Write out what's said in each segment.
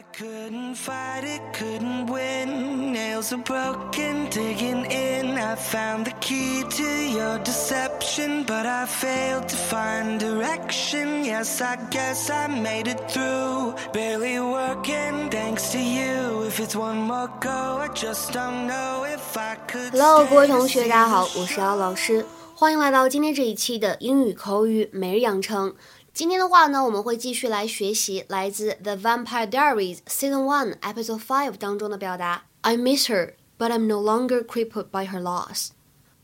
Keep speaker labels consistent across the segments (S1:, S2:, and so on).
S1: I couldn't fight it, couldn't win. Nails are broken, digging in. I found the key to your deception, but I failed to find direction. Yes, I guess I made it through. Barely working, thanks to you. If it's one more go, I just don't know if I could.
S2: Hello，各位同学，大家好，我是姚老师，欢迎来到今天这一期的英语口语每日养成。 今天的话呢，我们会继续来学习来自《The Vampire Diaries》Season One Episode Five 当中的表达。I miss her, but I'm no longer crippled by her loss.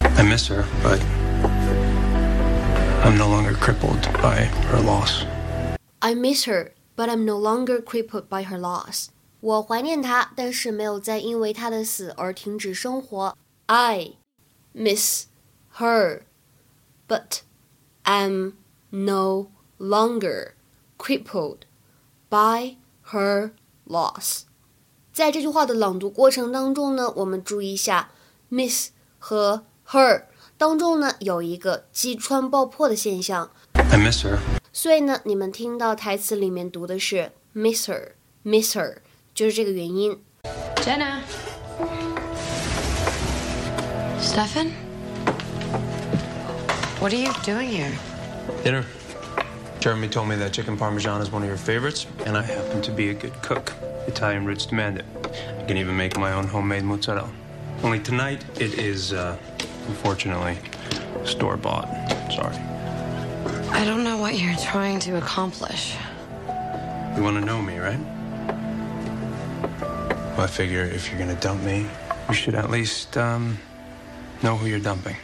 S3: I miss her, but I'm no longer crippled by her loss.
S2: I miss her, but I'm no longer crippled by her loss. 我怀念她，但是没有再因为她的死而停止生活。I miss her, but am no longer crippled by her loss。在这句话的朗读过程当中呢，我们注意一下，miss 和 her 当中呢有一个击穿爆破的现象。
S3: I miss her.
S2: 所以呢，你们听到台词里面读的是 miss her，miss her，就是这个原因。
S4: Jenna. Stefan? What are you doing here?
S3: Dinner. Jeremy told me that chicken parmesan is one of your favorites, and I happen to be a good cook. Italian roots demand it. I can even make my own homemade mozzarella. Only tonight, it is, uh, unfortunately, store bought. Sorry.
S4: I don't know what you're trying to accomplish.
S3: You want to know me, right? Well, I figure if you're going to dump me, you should at least, um, know who you're dumping.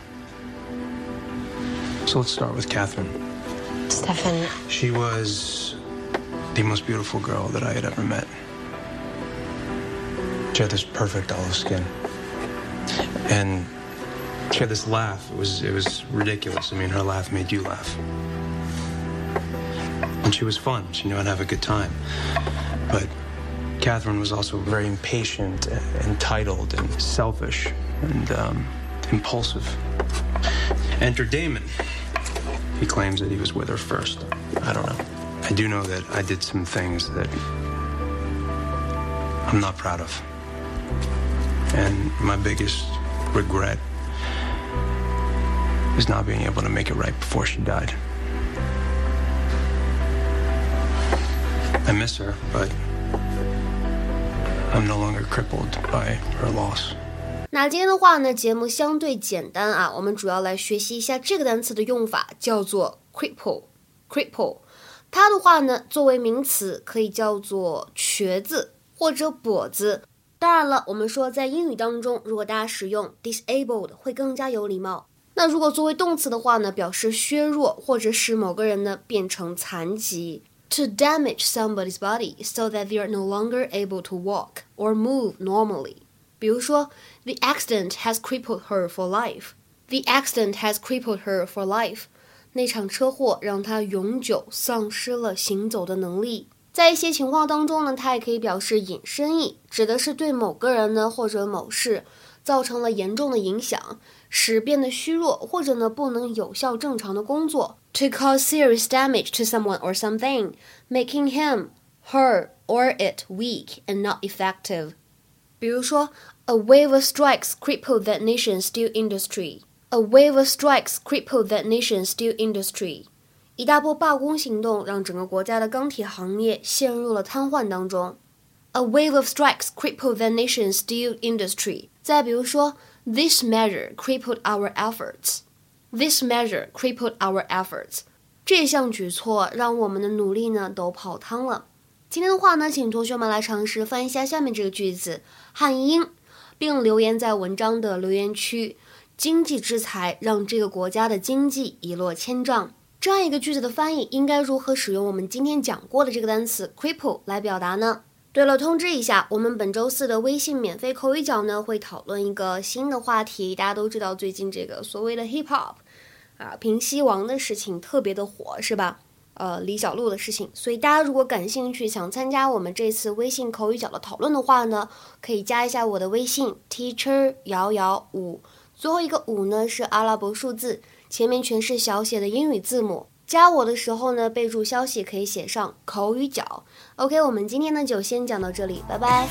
S3: So let's start with Katherine.
S4: Stefan,
S3: She was the most beautiful girl that I had ever met. She had this perfect olive skin. And she had this laugh. It was it was ridiculous. I mean, her laugh made you laugh. And she was fun. She knew how to have a good time. But Katherine was also very impatient, entitled, and selfish, and um, impulsive. Enter Damon. He claims that he was with her first. I don't know. I do know that I did some things that I'm not proud of. And my biggest regret is not being able to make it right before she died. I miss her, but I'm no longer crippled by her loss.
S2: 那今天的话呢，节目相对简单啊，我们主要来学习一下这个单词的用法，叫做 cripple。cripple，它的话呢，作为名词可以叫做瘸子或者跛子。当然了，我们说在英语当中，如果大家使用 disabled 会更加有礼貌。那如果作为动词的话呢，表示削弱或者使某个人呢变成残疾。To damage somebody's body so that they are no longer able to walk or move normally. 比如说，The accident has crippled her for life. The accident has crippled her for life. 那场车祸让她永久丧失了行走的能力。在一些情况当中呢，它也可以表示引申义，指的是对某个人呢或者某事造成了严重的影响，使变得虚弱，或者呢不能有效正常的工作。To cause serious damage to someone or something, making him, her, or it weak and not effective. 比如说 ，A wave of strikes crippled that nation's steel industry. A wave of strikes crippled that nation's steel industry. 一大波罢工行动让整个国家的钢铁行业陷入了瘫痪当中。A wave of strikes crippled the nation's steel industry. 再比如说，This measure crippled our efforts. This measure crippled our efforts. 这项举措让我们的努力呢都泡汤了。今天的话呢，请同学们来尝试翻译一下下面这个句子汉英， 并留言在文章的留言区。经济制裁让这个国家的经济一落千丈。这样一个句子的翻译应该如何使用我们今天讲过的这个单词 cripple 来表达呢？对了，通知一下，我们本周四的微信免费口语角呢会讨论一个新的话题。大家都知道，最近这个所谓的 hip hop 啊，平西王的事情特别的火，是吧？呃，李小璐的事情。所以大家如果感兴趣，想参加我们这次微信口语角的讨论的话呢，可以加一下我的微信 teacher 瑶瑶五，最后一个五呢是阿拉伯数字，前面全是小写的英语字母。
S1: 加我的时候呢，备注消息可以写上口语角。OK，我们今天呢就先讲到这里，拜拜。